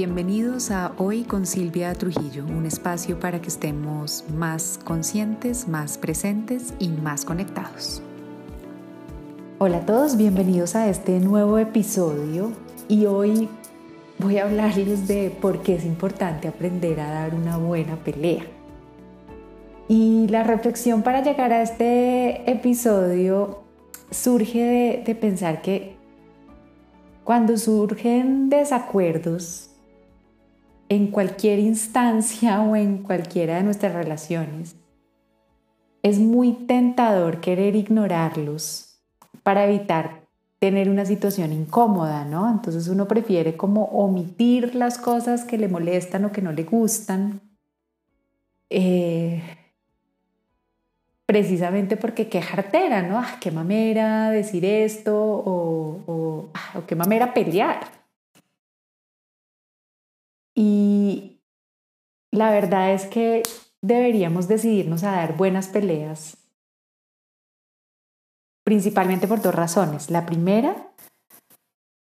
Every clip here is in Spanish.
Bienvenidos a Hoy con Silvia Trujillo, un espacio para que estemos más conscientes, más presentes y más conectados. Hola a todos, bienvenidos a este nuevo episodio y hoy voy a hablarles de por qué es importante aprender a dar una buena pelea. Y la reflexión para llegar a este episodio surge de, de pensar que cuando surgen desacuerdos, en cualquier instancia o en cualquiera de nuestras relaciones, es muy tentador querer ignorarlos para evitar tener una situación incómoda, ¿no? Entonces uno prefiere como omitir las cosas que le molestan o que no le gustan, eh, precisamente porque qué jartera, ¿no? Ah, qué mamera decir esto o, o, ah, o qué mamera pelear. Y la verdad es que deberíamos decidirnos a dar buenas peleas, principalmente por dos razones. La primera,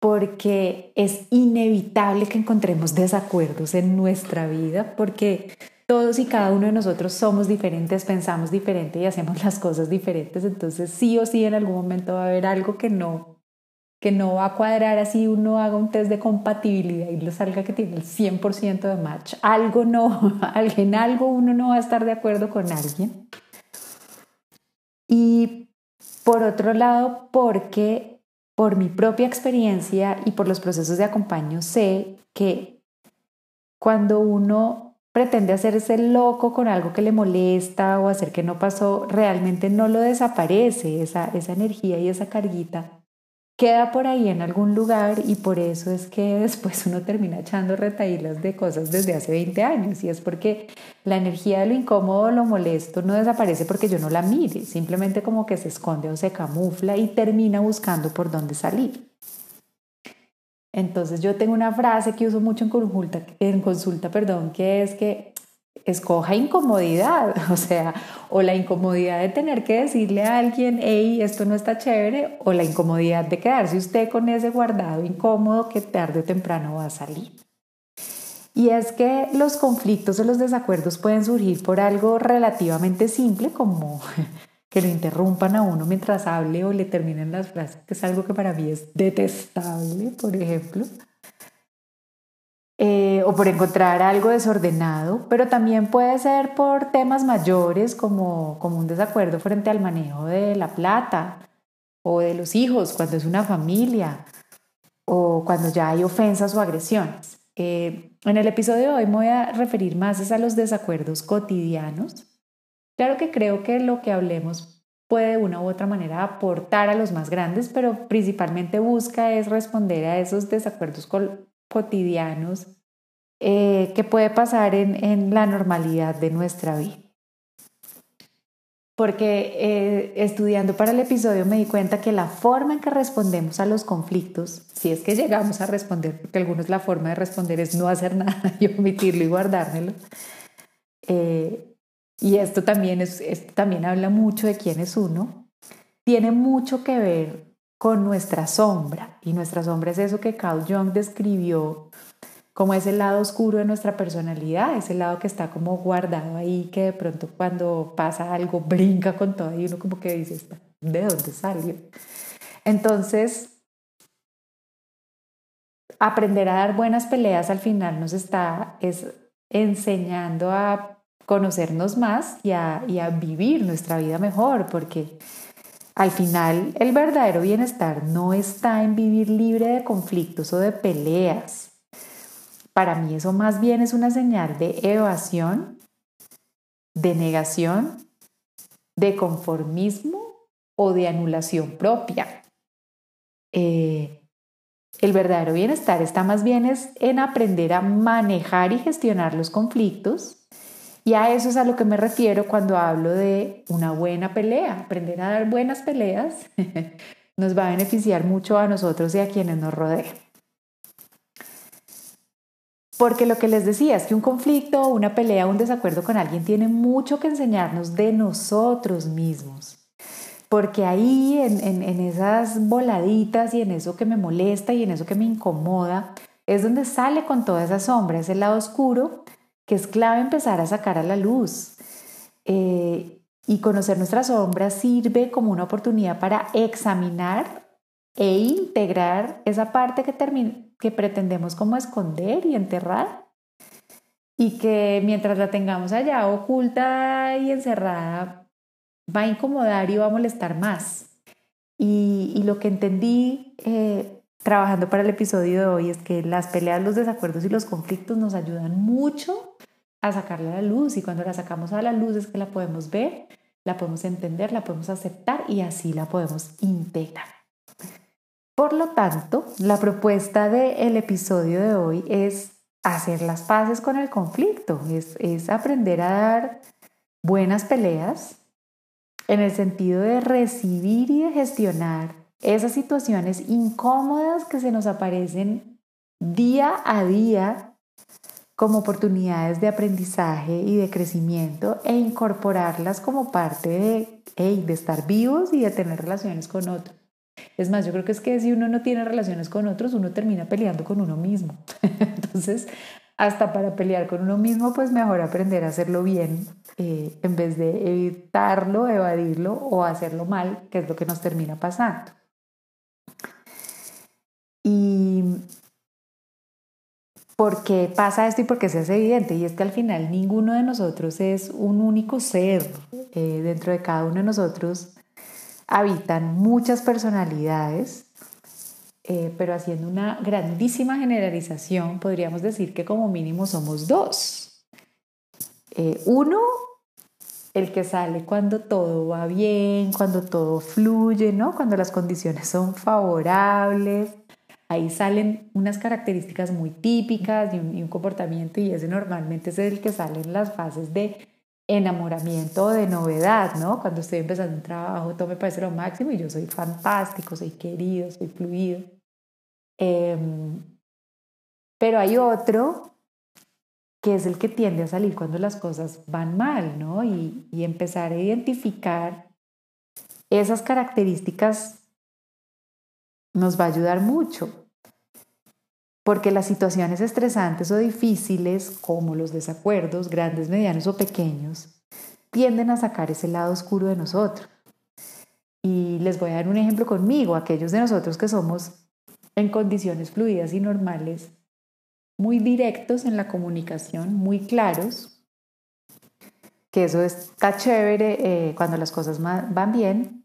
porque es inevitable que encontremos desacuerdos en nuestra vida, porque todos y cada uno de nosotros somos diferentes, pensamos diferente y hacemos las cosas diferentes, entonces sí o sí en algún momento va a haber algo que no que no va a cuadrar así uno haga un test de compatibilidad y le salga que tiene el 100% de match. Algo no, en algo uno no va a estar de acuerdo con alguien. Y por otro lado, porque por mi propia experiencia y por los procesos de acompaño sé que cuando uno pretende hacerse loco con algo que le molesta o hacer que no pasó, realmente no lo desaparece esa, esa energía y esa carguita queda por ahí en algún lugar y por eso es que después uno termina echando retaílas de cosas desde hace 20 años y es porque la energía de lo incómodo, lo molesto no desaparece porque yo no la mire, simplemente como que se esconde o se camufla y termina buscando por dónde salir. Entonces yo tengo una frase que uso mucho en consulta, en consulta perdón, que es que escoja incomodidad, o sea, o la incomodidad de tener que decirle a alguien, hey, esto no está chévere, o la incomodidad de quedarse usted con ese guardado incómodo que tarde o temprano va a salir. Y es que los conflictos o los desacuerdos pueden surgir por algo relativamente simple como que lo interrumpan a uno mientras hable o le terminen las frases, que es algo que para mí es detestable, por ejemplo o por encontrar algo desordenado, pero también puede ser por temas mayores como, como un desacuerdo frente al manejo de la plata o de los hijos cuando es una familia o cuando ya hay ofensas o agresiones. Eh, en el episodio de hoy me voy a referir más a los desacuerdos cotidianos. Claro que creo que lo que hablemos puede de una u otra manera aportar a los más grandes, pero principalmente busca es responder a esos desacuerdos cotidianos eh, que puede pasar en, en, la normalidad de nuestra vida. Porque eh, estudiando para el episodio me di cuenta que la forma en que respondemos a los conflictos, si es que llegamos a responder, porque algunos la forma de responder es no hacer nada y omitirlo y guardármelo, eh, y esto también, es, esto también habla mucho de quién es uno, tiene mucho que ver con nuestra sombra. Y nuestra sombra es eso que Carl Jung describió como ese lado oscuro de nuestra personalidad, ese lado que está como guardado ahí, que de pronto cuando pasa algo brinca con todo y uno como que dice, ¿de dónde salió? Entonces, aprender a dar buenas peleas al final nos está es enseñando a conocernos más y a, y a vivir nuestra vida mejor, porque al final, el verdadero bienestar no está en vivir libre de conflictos o de peleas. Para mí eso más bien es una señal de evasión, de negación, de conformismo o de anulación propia. Eh, el verdadero bienestar está más bien en aprender a manejar y gestionar los conflictos y a eso es a lo que me refiero cuando hablo de una buena pelea. Aprender a dar buenas peleas nos va a beneficiar mucho a nosotros y a quienes nos rodean. Porque lo que les decía es que un conflicto, una pelea, un desacuerdo con alguien tiene mucho que enseñarnos de nosotros mismos. Porque ahí en, en esas voladitas y en eso que me molesta y en eso que me incomoda, es donde sale con toda esa sombra, ese lado oscuro que es clave empezar a sacar a la luz. Eh, y conocer nuestra sombra sirve como una oportunidad para examinar e integrar esa parte que, que pretendemos como esconder y enterrar y que mientras la tengamos allá oculta y encerrada va a incomodar y va a molestar más. Y, lo que entendí eh, trabajando para el episodio de hoy es que las peleas, los desacuerdos y los conflictos nos ayudan mucho a sacarla a la luz y cuando la sacamos a la luz es que la podemos ver, la podemos entender, la podemos aceptar y así la podemos integrar. Por lo tanto, la propuesta del episodio de hoy es hacer las paces con el conflicto, es, aprender a dar buenas peleas en el sentido de recibir y de gestionar esas situaciones incómodas que se nos aparecen día a día como oportunidades de aprendizaje y de crecimiento e incorporarlas como parte de, de estar vivos y de tener relaciones con otros. Es más, yo creo que es que si uno no tiene relaciones con otros, uno termina peleando con uno mismo. Entonces, hasta para pelear con uno mismo, pues mejor aprender a hacerlo bien eh, en vez de evitarlo, evadirlo o hacerlo mal, que es lo que nos termina pasando. Y ¿Por qué pasa esto y por qué se hace evidente? Y es que al final ninguno de nosotros es un único ser. Eh, dentro de cada uno de nosotros habitan muchas personalidades, eh, pero haciendo una grandísima generalización, podríamos decir que como mínimo somos dos. Eh, uno, el que sale cuando todo va bien, cuando todo fluye, ¿no? Cuando las condiciones son favorables ahí salen unas características muy típicas y un, comportamiento y ese normalmente es el que sale en las fases de enamoramiento de novedad, ¿no? Cuando estoy empezando un trabajo, todo me parece lo máximo y yo soy fantástico, soy querido, soy fluido. Em, pero hay otro que es el que tiende a salir cuando las cosas van mal, ¿no? Y, y empezar a identificar esas características nos va a ayudar mucho. Porque las situaciones estresantes o difíciles, como los desacuerdos, grandes, medianos o pequeños, tienden a sacar ese lado oscuro de nosotros. Y les voy a dar un ejemplo conmigo, aquellos de nosotros que somos en condiciones fluidas y normales, muy directos en la comunicación, muy claros, que eso está chévere eh, cuando las cosas van bien,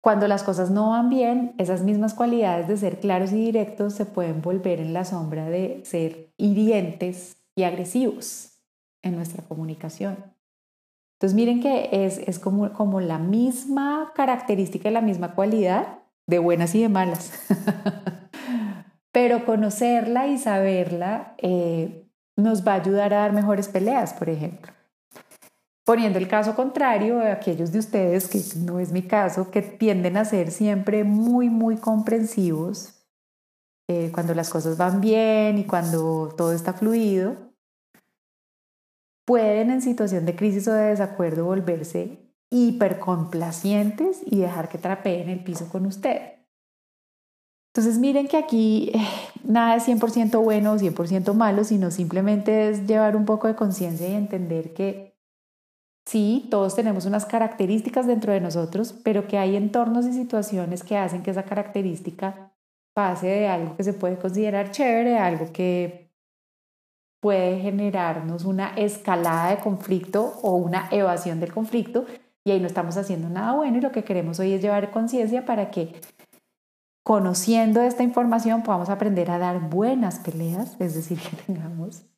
cuando las cosas no van bien, esas mismas cualidades de ser claros y directos se pueden volver en la sombra de ser hirientes y agresivos en nuestra comunicación. Entonces miren que es, es como, como la misma característica y la misma cualidad de buenas y de malas. Pero conocerla y saberla eh, nos va a ayudar a dar mejores peleas, por ejemplo. Poniendo el caso contrario de aquellos de ustedes, que no es mi caso, que tienden a ser siempre muy, muy comprensivos eh, cuando las cosas van bien y cuando todo está fluido, pueden en situación de crisis o de desacuerdo volverse hipercomplacientes y dejar que trapeen el piso con usted. Entonces miren que aquí eh, nada es 100% bueno o 100% malo, sino simplemente es llevar un poco de conciencia y entender que Sí, todos tenemos unas características dentro de nosotros, pero que hay entornos y situaciones que hacen que esa característica pase de algo que se puede considerar chévere a algo que puede generarnos una escalada de conflicto o una evasión del conflicto y ahí no estamos haciendo nada bueno y lo que queremos hoy es llevar conciencia para que conociendo esta información podamos aprender a dar buenas peleas, es decir, que tengamos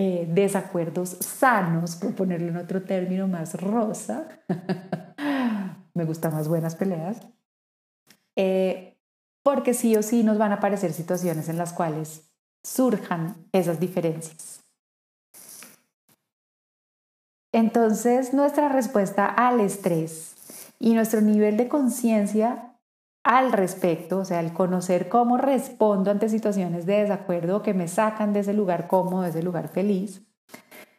eh, desacuerdos sanos, por ponerlo en otro término más rosa, me gustan más buenas peleas, eh, porque sí o sí nos van a aparecer situaciones en las cuales surjan esas diferencias. Entonces, nuestra respuesta al estrés y nuestro nivel de conciencia al respecto, o sea, el conocer cómo respondo ante situaciones de desacuerdo que me sacan de ese lugar cómodo, de ese lugar feliz,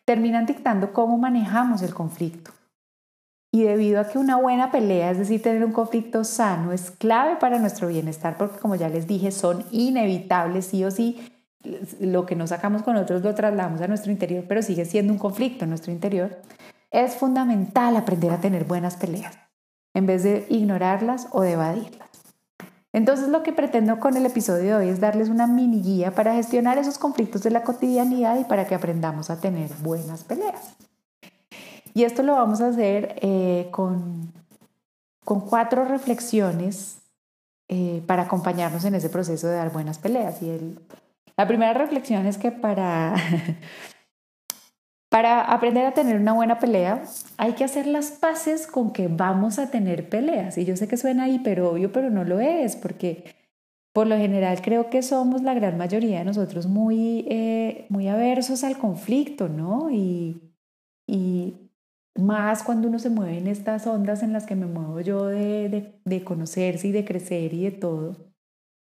terminan dictando cómo manejamos el conflicto. Y debido a que una buena pelea, es decir, tener un conflicto sano, es clave para nuestro bienestar, porque como ya les dije, son inevitables, sí o sí, lo que nos sacamos con otros lo trasladamos a nuestro interior, pero sigue siendo un conflicto en nuestro interior, es fundamental aprender a tener buenas peleas, en vez de ignorarlas o de evadirlas. Entonces lo que pretendo con el episodio de hoy es darles una mini guía para gestionar esos conflictos de la cotidianidad y para que aprendamos a tener buenas peleas. Y esto lo vamos a hacer eh, con, con cuatro reflexiones eh, para acompañarnos en ese proceso de dar buenas peleas. Y la primera reflexión es que para, para aprender a tener una buena pelea hay que hacer las paces con que vamos a tener peleas. Y yo sé que suena hiper obvio, pero no lo es, porque por lo general creo que somos la gran mayoría de nosotros muy, eh, muy aversos al conflicto, ¿no? Y, y más cuando uno se mueve en estas ondas en las que me muevo yo de, de, conocerse y de crecer y de todo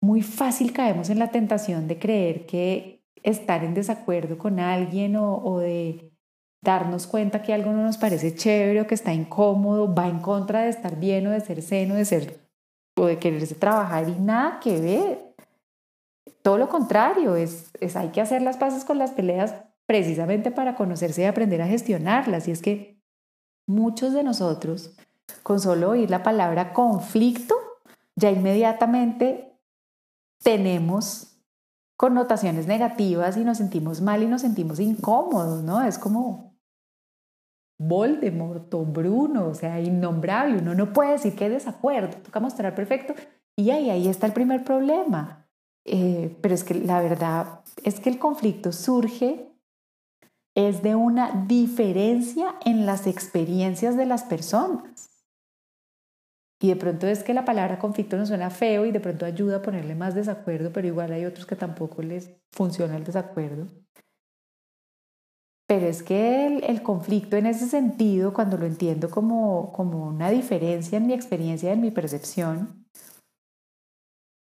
muy fácil caemos en la tentación de creer que estar en desacuerdo con alguien o, de darnos cuenta que algo no nos parece chévere o que está incómodo, va en contra de estar bien o de ser seno, de ser o de quererse trabajar y nada que ver. Todo lo contrario, es, es hay que hacer las paces con las peleas precisamente para conocerse y aprender a gestionarlas. Y es que muchos de nosotros, con solo oír la palabra conflicto, ya inmediatamente tenemos connotaciones negativas y nos sentimos mal y nos sentimos incómodos, ¿no? Es como Voldemort o Bruno, o sea, innombrable. Uno no puede decir que desacuerdo, toca mostrar perfecto. Y ahí, ahí está el primer problema. Eh, pero es que la verdad es que el conflicto surge es de una diferencia en las experiencias de las personas. Y de pronto es que la palabra conflicto nos suena feo y de pronto ayuda a ponerle más desacuerdo, pero igual hay otros que tampoco les funciona el desacuerdo. Pero es que el, conflicto en ese sentido, cuando lo entiendo como, como una diferencia en mi experiencia, en mi percepción,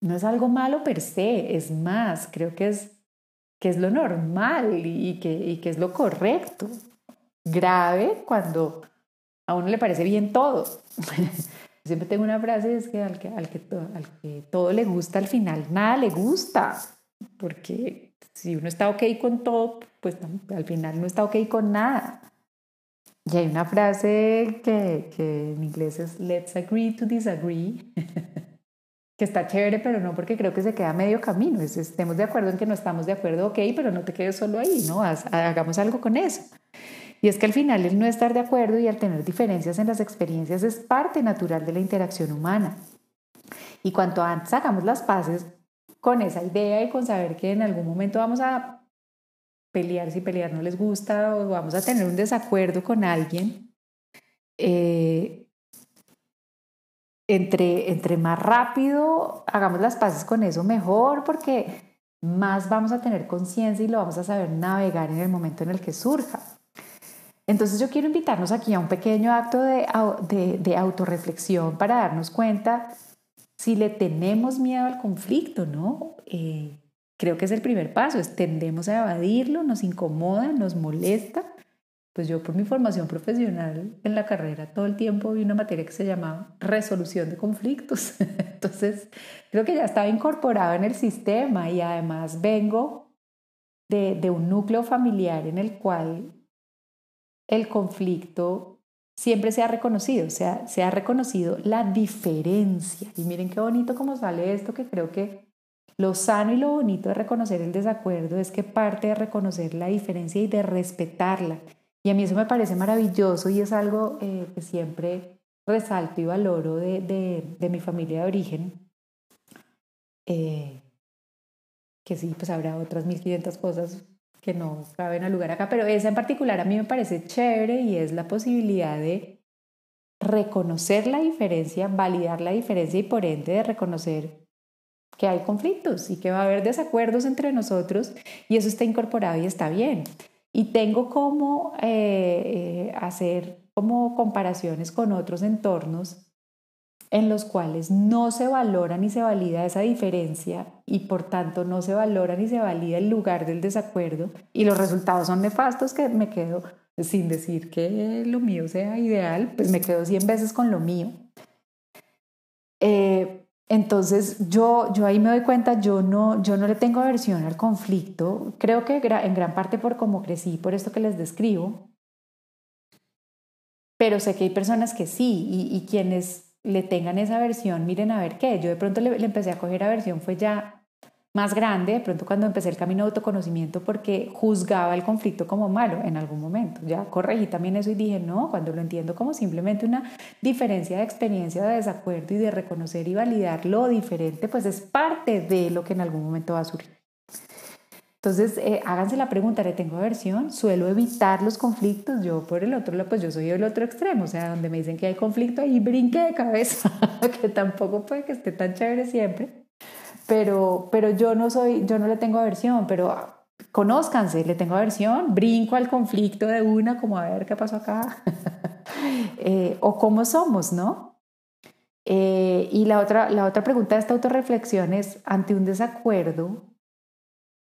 no es algo malo per se, es más, creo que es, que es lo normal y que, y que es lo correcto. Grave cuando a uno le parece bien todo. Siempre tengo una frase, es que al que, al que, al que todo le gusta, al final nada le gusta, porque si uno está ok con todo, pues al final no está ok con nada. Y hay una frase que, que en inglés es let's agree to disagree, que está chévere, pero no porque creo que se queda medio camino. Es, estemos de acuerdo en que no estamos de acuerdo, ok, pero no te quedes solo ahí, ¿no? hagamos algo con eso. Y es que al final el no estar de acuerdo y al tener diferencias en las experiencias es parte natural de la interacción humana. Y cuanto antes hagamos las paces con esa idea y con saber que en algún momento vamos a pelear si pelear no les gusta o vamos a tener un desacuerdo con alguien, eh, entre, entre más rápido hagamos las paces con eso, mejor, porque más vamos a tener conciencia y lo vamos a saber navegar en el momento en el que surja. Entonces yo quiero invitarnos aquí a un pequeño acto de, de, autorreflexión para darnos cuenta si le tenemos miedo al conflicto, ¿no? Eh, creo que es el primer paso, es tendemos a evadirlo, nos incomoda, nos molesta. Pues yo por mi formación profesional en la carrera todo el tiempo vi una materia que se llamaba resolución de conflictos. Entonces creo que ya estaba incorporado en el sistema y además vengo de, de un núcleo familiar en el cual el conflicto siempre se ha reconocido, o sea, se ha reconocido la diferencia. Y miren qué bonito cómo sale esto, que creo que lo sano y lo bonito de reconocer el desacuerdo es que parte de reconocer la diferencia y de respetarla. Y a mí eso me parece maravilloso y es algo eh, que siempre resalto y valoro de, mi familia de origen. Eh, que sí, pues habrá otras 1500 cosas que no caben al lugar acá, pero esa en particular a mí me parece chévere y es la posibilidad de reconocer la diferencia, validar la diferencia y por ende de reconocer que hay conflictos y que va a haber desacuerdos entre nosotros y eso está incorporado y está bien. Y tengo como eh, eh, hacer como comparaciones con otros entornos en los cuales no se valora ni se valida esa diferencia y por tanto no se valora ni se valida el lugar del desacuerdo y los resultados son nefastos que me quedo sin decir que lo mío sea ideal, pues me quedo 100 veces con lo mío. Eh, entonces yo, yo ahí me doy cuenta, yo no, yo no le tengo aversión al conflicto, creo que en gran parte por cómo crecí, por esto que les describo, pero sé que hay personas que sí y, quienes le tengan esa aversión, miren a ver qué, yo de pronto le, le empecé a coger aversión, fue ya más grande, de pronto cuando empecé el camino de autoconocimiento, porque juzgaba el conflicto como malo en algún momento. Ya corregí también eso y dije, no, cuando lo entiendo como simplemente una diferencia de experiencia, de desacuerdo y de reconocer y validar lo diferente, pues es parte de lo que en algún momento va a surgir. Entonces, eh, háganse la pregunta, ¿le tengo aversión? ¿Suelo evitar los conflictos? Yo por el otro lado, pues yo soy el otro extremo, o sea, donde me dicen que hay conflicto, ahí brinque de cabeza, que tampoco puede que esté tan chévere siempre pero, pero yo no soy, yo no le tengo aversión, pero conózcanse, le tengo aversión, brinco al conflicto de una, como a ver qué pasó acá, eh, o cómo somos, ¿no? Eh, y la otra, la otra pregunta de esta autorreflexión es, ante un desacuerdo,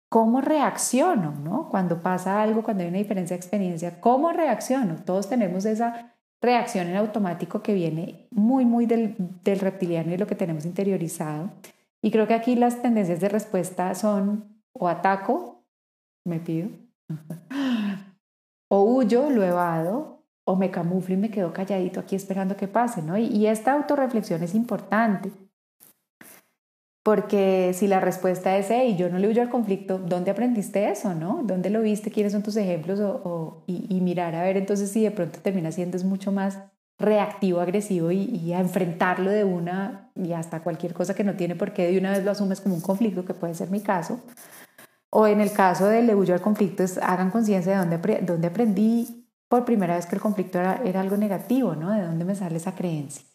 ¿cómo reacciono, no? Cuando pasa algo, cuando hay una diferencia de experiencia, ¿cómo reacciono? Todos tenemos esa reacción en automático que viene muy, muy del, del reptiliano y lo que tenemos interiorizado. Y creo que aquí las tendencias de respuesta son o ataco, me pido, o huyo, lo evado, o me camuflo y me quedo calladito aquí esperando que pase, ¿no? Y, esta autorreflexión es importante. Porque si la respuesta es, hey, yo no le huyo al conflicto, ¿dónde aprendiste eso, no? ¿Dónde lo viste? ¿Quiénes son tus ejemplos? O, y, y, mirar a ver entonces si de pronto termina siendo es mucho más reactivo, agresivo y, a enfrentarlo de una y hasta cualquier cosa que no tiene por qué de una vez lo asumes como un conflicto, que puede ser mi caso. O en el caso del le huyo al conflicto, es, hagan conciencia de dónde, dónde aprendí por primera vez que el conflicto era, era algo negativo, ¿no? De dónde me sale esa creencia.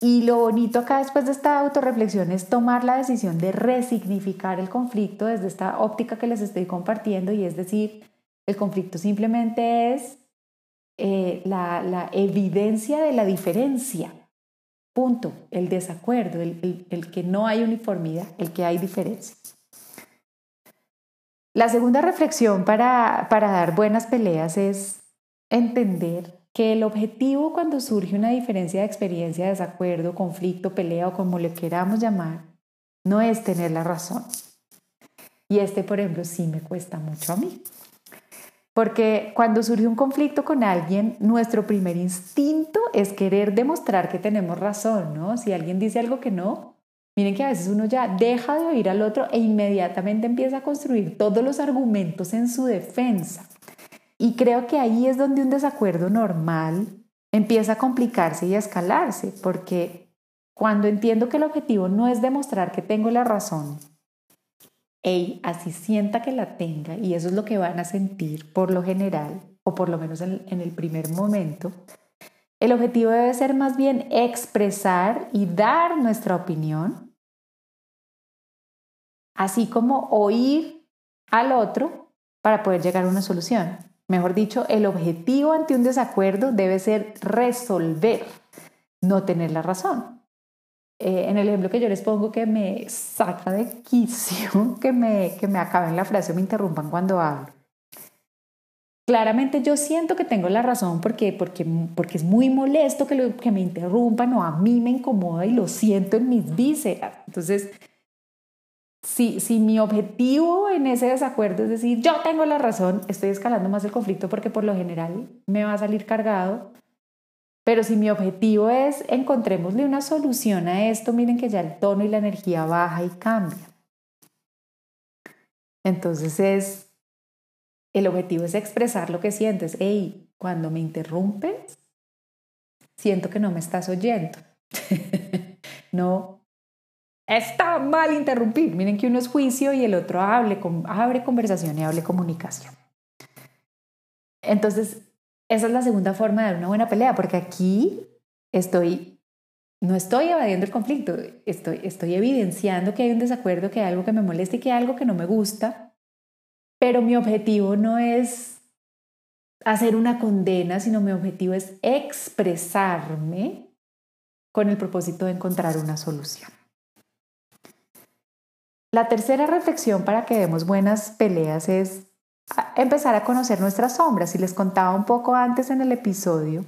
Y lo bonito acá después de esta autorreflexión es tomar la decisión de resignificar el conflicto desde esta óptica que les estoy compartiendo y es decir, el conflicto simplemente es eh, la, evidencia de la diferencia. Punto. El desacuerdo, el, el, que no hay uniformidad, el que hay diferencia. La segunda reflexión para, para dar buenas peleas es entender que el objetivo cuando surge una diferencia de experiencia, desacuerdo, conflicto, pelea o como le queramos llamar, no es tener la razón. Y este, por ejemplo, sí me cuesta mucho a mí. Porque cuando surge un conflicto con alguien, nuestro primer instinto es querer demostrar que tenemos razón, ¿no? Si alguien dice algo que no, miren que a veces uno ya deja de oír al otro e inmediatamente empieza a construir todos los argumentos en su defensa. Y creo que ahí es donde un desacuerdo normal empieza a complicarse y a escalarse, porque cuando entiendo que el objetivo no es demostrar que tengo la razón, Ey, así sienta que la tenga, y eso es lo que van a sentir por lo general, o por lo menos en, en el primer momento, el objetivo debe ser más bien expresar y dar nuestra opinión, así como oír al otro para poder llegar a una solución. Mejor dicho, el objetivo ante un desacuerdo debe ser resolver, no tener la razón. Eh, en el ejemplo que yo les pongo que me saca de quicio, que me, que me acaben la frase o me interrumpan cuando hablo. Claramente yo siento que tengo la razón porque, porque, porque es muy molesto que, lo, que me interrumpan o a mí me incomoda y lo siento en mis vísceras. Entonces, si, si mi objetivo en ese desacuerdo es decir, yo tengo la razón, estoy escalando más el conflicto porque por lo general me va a salir cargado pero si mi objetivo es encontrémosle una solución a esto, miren que ya el tono y la energía baja y cambia. Entonces es, el objetivo es expresar lo que sientes. Hey, cuando me interrumpes, siento que no me estás oyendo. no, está mal interrumpir. Miren que uno es juicio y el otro hable, abre conversación y hable comunicación. Entonces, esa es la segunda forma de una buena pelea, porque aquí estoy, no estoy evadiendo el conflicto, estoy, estoy evidenciando que hay un desacuerdo, que hay algo que me molesta y que hay algo que no me gusta, pero mi objetivo no es hacer una condena, sino mi objetivo es expresarme con el propósito de encontrar una solución. La tercera reflexión para que demos buenas peleas es empezar a conocer nuestras sombras. Y les contaba un poco antes en el episodio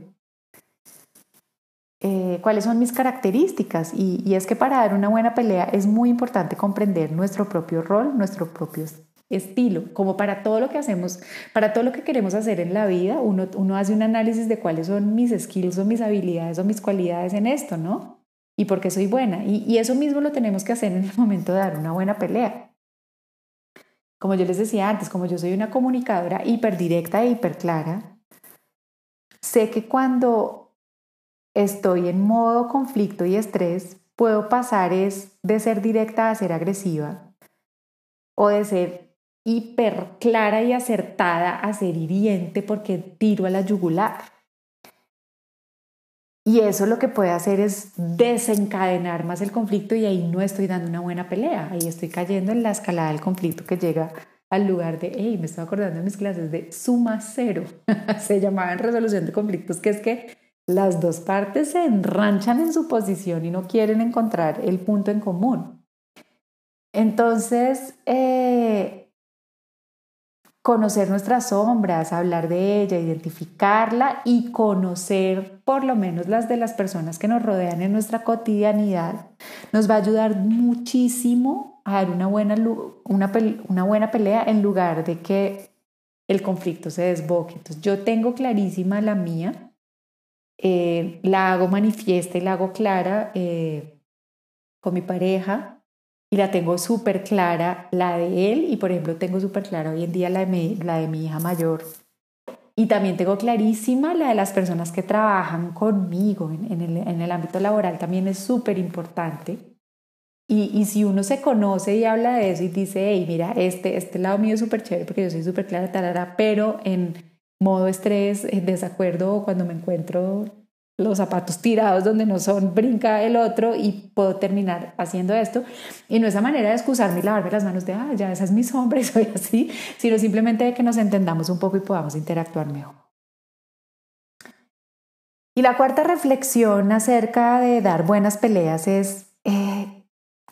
eh, cuáles son mis características. Y, es que para dar una buena pelea es muy importante comprender nuestro propio rol, nuestro propio estilo, como para todo lo que hacemos, para todo lo que queremos hacer en la vida, uno, hace un análisis de cuáles son mis skills o mis habilidades o mis cualidades en esto, ¿no? Y por qué soy buena. Y eso mismo lo tenemos que hacer en el momento de dar una buena pelea. Como yo les decía antes, como yo soy una comunicadora hiperdirecta e hiperclara, sé que cuando estoy en modo conflicto y estrés, puedo pasar es de ser directa a ser agresiva o de ser hiper clara y acertada a ser hiriente porque tiro a la yugular. Y eso lo que puede hacer es desencadenar más el conflicto y ahí no estoy dando una buena pelea, ahí estoy cayendo en la escalada del conflicto que llega al lugar de, hey, me estoy acordando de mis clases de suma cero, se llamaba en resolución de conflictos, que es que las dos partes se enranchan en su posición y no quieren encontrar el punto en común. Entonces, eh, conocer nuestras sombras, hablar de ella, identificarla y conocer por lo menos las de las personas que nos rodean en nuestra cotidianidad, nos va a ayudar muchísimo a dar una buena, una, una buena pelea en lugar de que el conflicto se desboque. Entonces yo tengo clarísima la mía, eh, la hago manifiesta y la hago clara eh, con mi pareja, y la tengo súper clara, la de él, y por ejemplo tengo súper clara hoy en día la de, mi, la de mi hija mayor. Y también tengo clarísima la de las personas que trabajan conmigo en, el, en el, ámbito laboral, también es súper importante. Y, y, si uno se conoce y habla de eso y dice, hey, mira, este, este lado mío es súper chévere porque yo soy súper clara, tarara, pero en modo estrés, en desacuerdo, cuando me encuentro los zapatos tirados donde no son, brinca el otro y puedo terminar haciendo esto. Y no esa manera de excusarme y lavarme las manos de, ah, ya esa es mi sombra y soy así, sino simplemente de que nos entendamos un poco y podamos interactuar mejor. Y la cuarta reflexión acerca de dar buenas peleas es eh,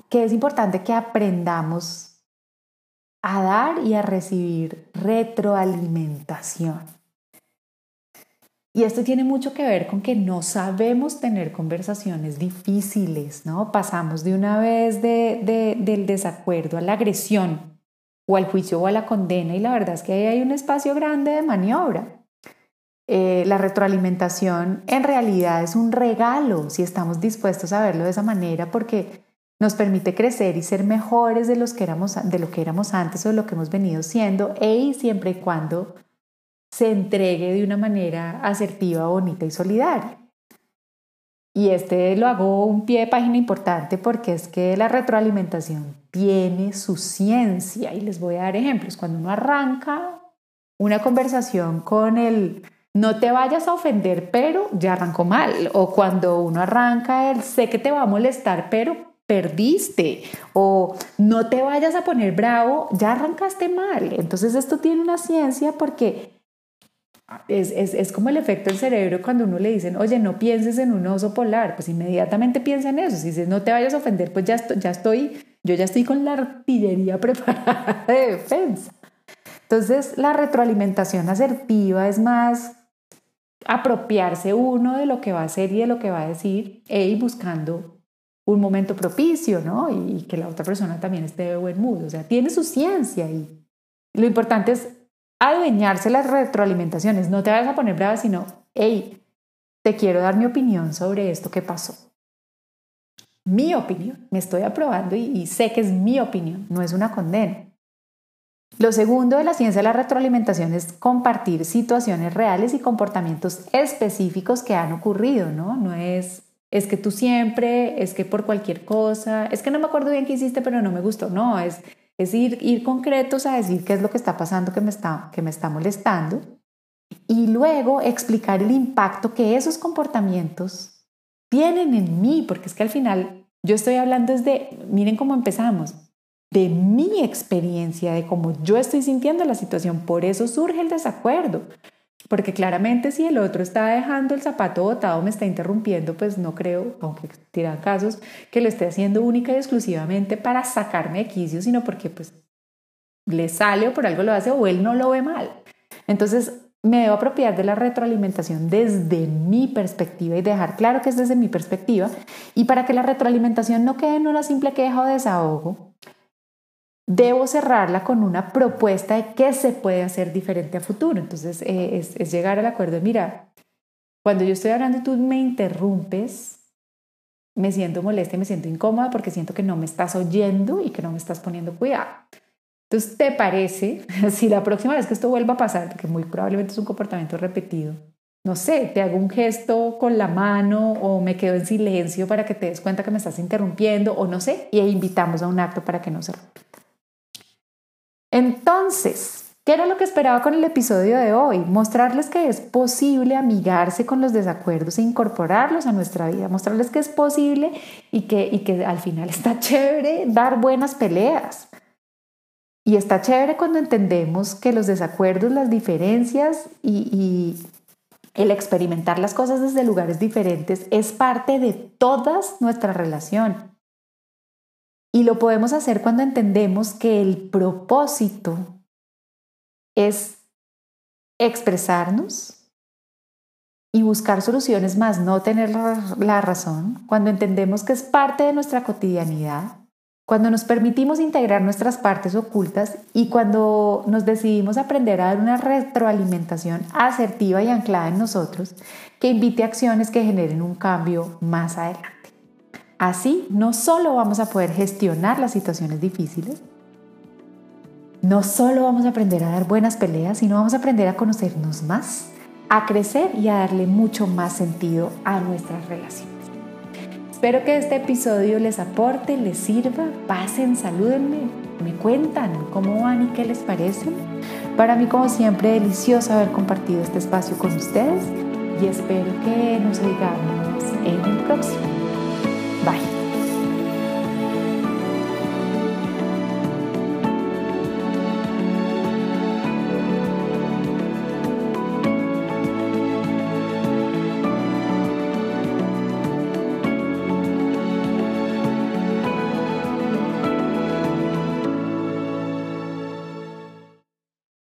que es importante que aprendamos a dar y a recibir retroalimentación. Y esto tiene mucho que ver con que no sabemos tener conversaciones difíciles, ¿no? Pasamos de una vez de, del desacuerdo a la agresión o al juicio o a la condena y la verdad es que ahí hay un espacio grande de maniobra. Eh, la retroalimentación en realidad es un regalo si estamos dispuestos a verlo de esa manera porque nos permite crecer y ser mejores de, los que éramos, de lo que éramos antes o de lo que hemos venido siendo y siempre y cuando se entregue de una manera asertiva, bonita y solidaria. Y este lo hago un pie de página importante porque es que la retroalimentación tiene su ciencia y les voy a dar ejemplos. Cuando uno arranca una conversación con el no te vayas a ofender, pero ya arrancó mal. O cuando uno arranca el sé que te va a molestar, pero perdiste. O no te vayas a poner bravo, ya arrancaste mal. Entonces esto tiene una ciencia porque es, es, es, como el efecto del cerebro cuando uno le dicen, oye, no pienses en un oso polar, pues inmediatamente piensa en eso. Si dices, no te vayas a ofender, pues ya, ya estoy, yo ya estoy con la artillería preparada de defensa. Entonces, la retroalimentación asertiva es más apropiarse uno de lo que va a hacer y de lo que va a decir, e ir buscando un momento propicio, ¿no? Y, y que la otra persona también esté de buen mood. O sea, tiene su ciencia y lo importante es adueñarse las retroalimentaciones. No te vayas a poner brava, sino, hey, te quiero dar mi opinión sobre esto que pasó. Mi opinión, me estoy aprobando y, sé que es mi opinión, no es una condena. Lo segundo de la ciencia de la retroalimentación es compartir situaciones reales y comportamientos específicos que han ocurrido, ¿no? No es, es que tú siempre, es que por cualquier cosa, es que no me acuerdo bien qué hiciste, pero no me gustó, no, es es ir, ir concretos a decir qué es lo que está pasando que me está, que me está molestando y luego explicar el impacto que esos comportamientos tienen en mí, porque es que al final yo estoy hablando desde, miren cómo empezamos, de mi experiencia, de cómo yo estoy sintiendo la situación, por eso surge el desacuerdo. Porque claramente si el otro está dejando el zapato botado, me está interrumpiendo, pues no creo, aunque tiran casos, que lo esté haciendo única y exclusivamente para sacarme de quicio, sino porque pues le sale o por algo lo hace o él no lo ve mal. Entonces, me debo apropiar de la retroalimentación desde mi perspectiva y dejar claro que es desde mi perspectiva. Y para que la retroalimentación no quede en una simple queja o desahogo, debo cerrarla con una propuesta de qué se puede hacer diferente a futuro. Entonces, eh, es, es, llegar al acuerdo de, mira, cuando yo estoy hablando y tú me interrumpes, me siento molesta y me siento incómoda porque siento que no me estás oyendo y que no me estás poniendo cuidado. Entonces, ¿te parece, si la próxima vez que esto vuelva a pasar, que muy probablemente es un comportamiento repetido, no sé, te hago un gesto con la mano o me quedo en silencio para que te des cuenta que me estás interrumpiendo o no sé, y invitamos a un acto para que no se repita. Entonces, ¿qué era lo que esperaba con el episodio de hoy? Mostrarles que es posible amigarse con los desacuerdos e incorporarlos a nuestra vida, mostrarles que es posible y que, y al final está chévere dar buenas peleas y está chévere cuando entendemos que los desacuerdos, las diferencias y, el experimentar las cosas desde lugares diferentes es parte de toda nuestra relación. Y lo podemos hacer cuando entendemos que el propósito es expresarnos y buscar soluciones más, no tener la razón, cuando entendemos que es parte de nuestra cotidianidad cuando nos permitimos integrar nuestras partes ocultas y cuando nos decidimos aprender a dar una retroalimentación asertiva y anclada en nosotros que invite acciones que generen un cambio más adelante. Así, no solo vamos a poder gestionar las situaciones difíciles, no solo vamos a aprender a dar buenas peleas, sino vamos a aprender a conocernos más, a crecer y a darle mucho más sentido a nuestras relaciones. Espero que este episodio les aporte, les sirva. Pasen, salúdenme, me cuentan cómo van y qué les parece. Para mí, como siempre, delicioso haber compartido este espacio con ustedes y espero que nos oigamos en el próximo.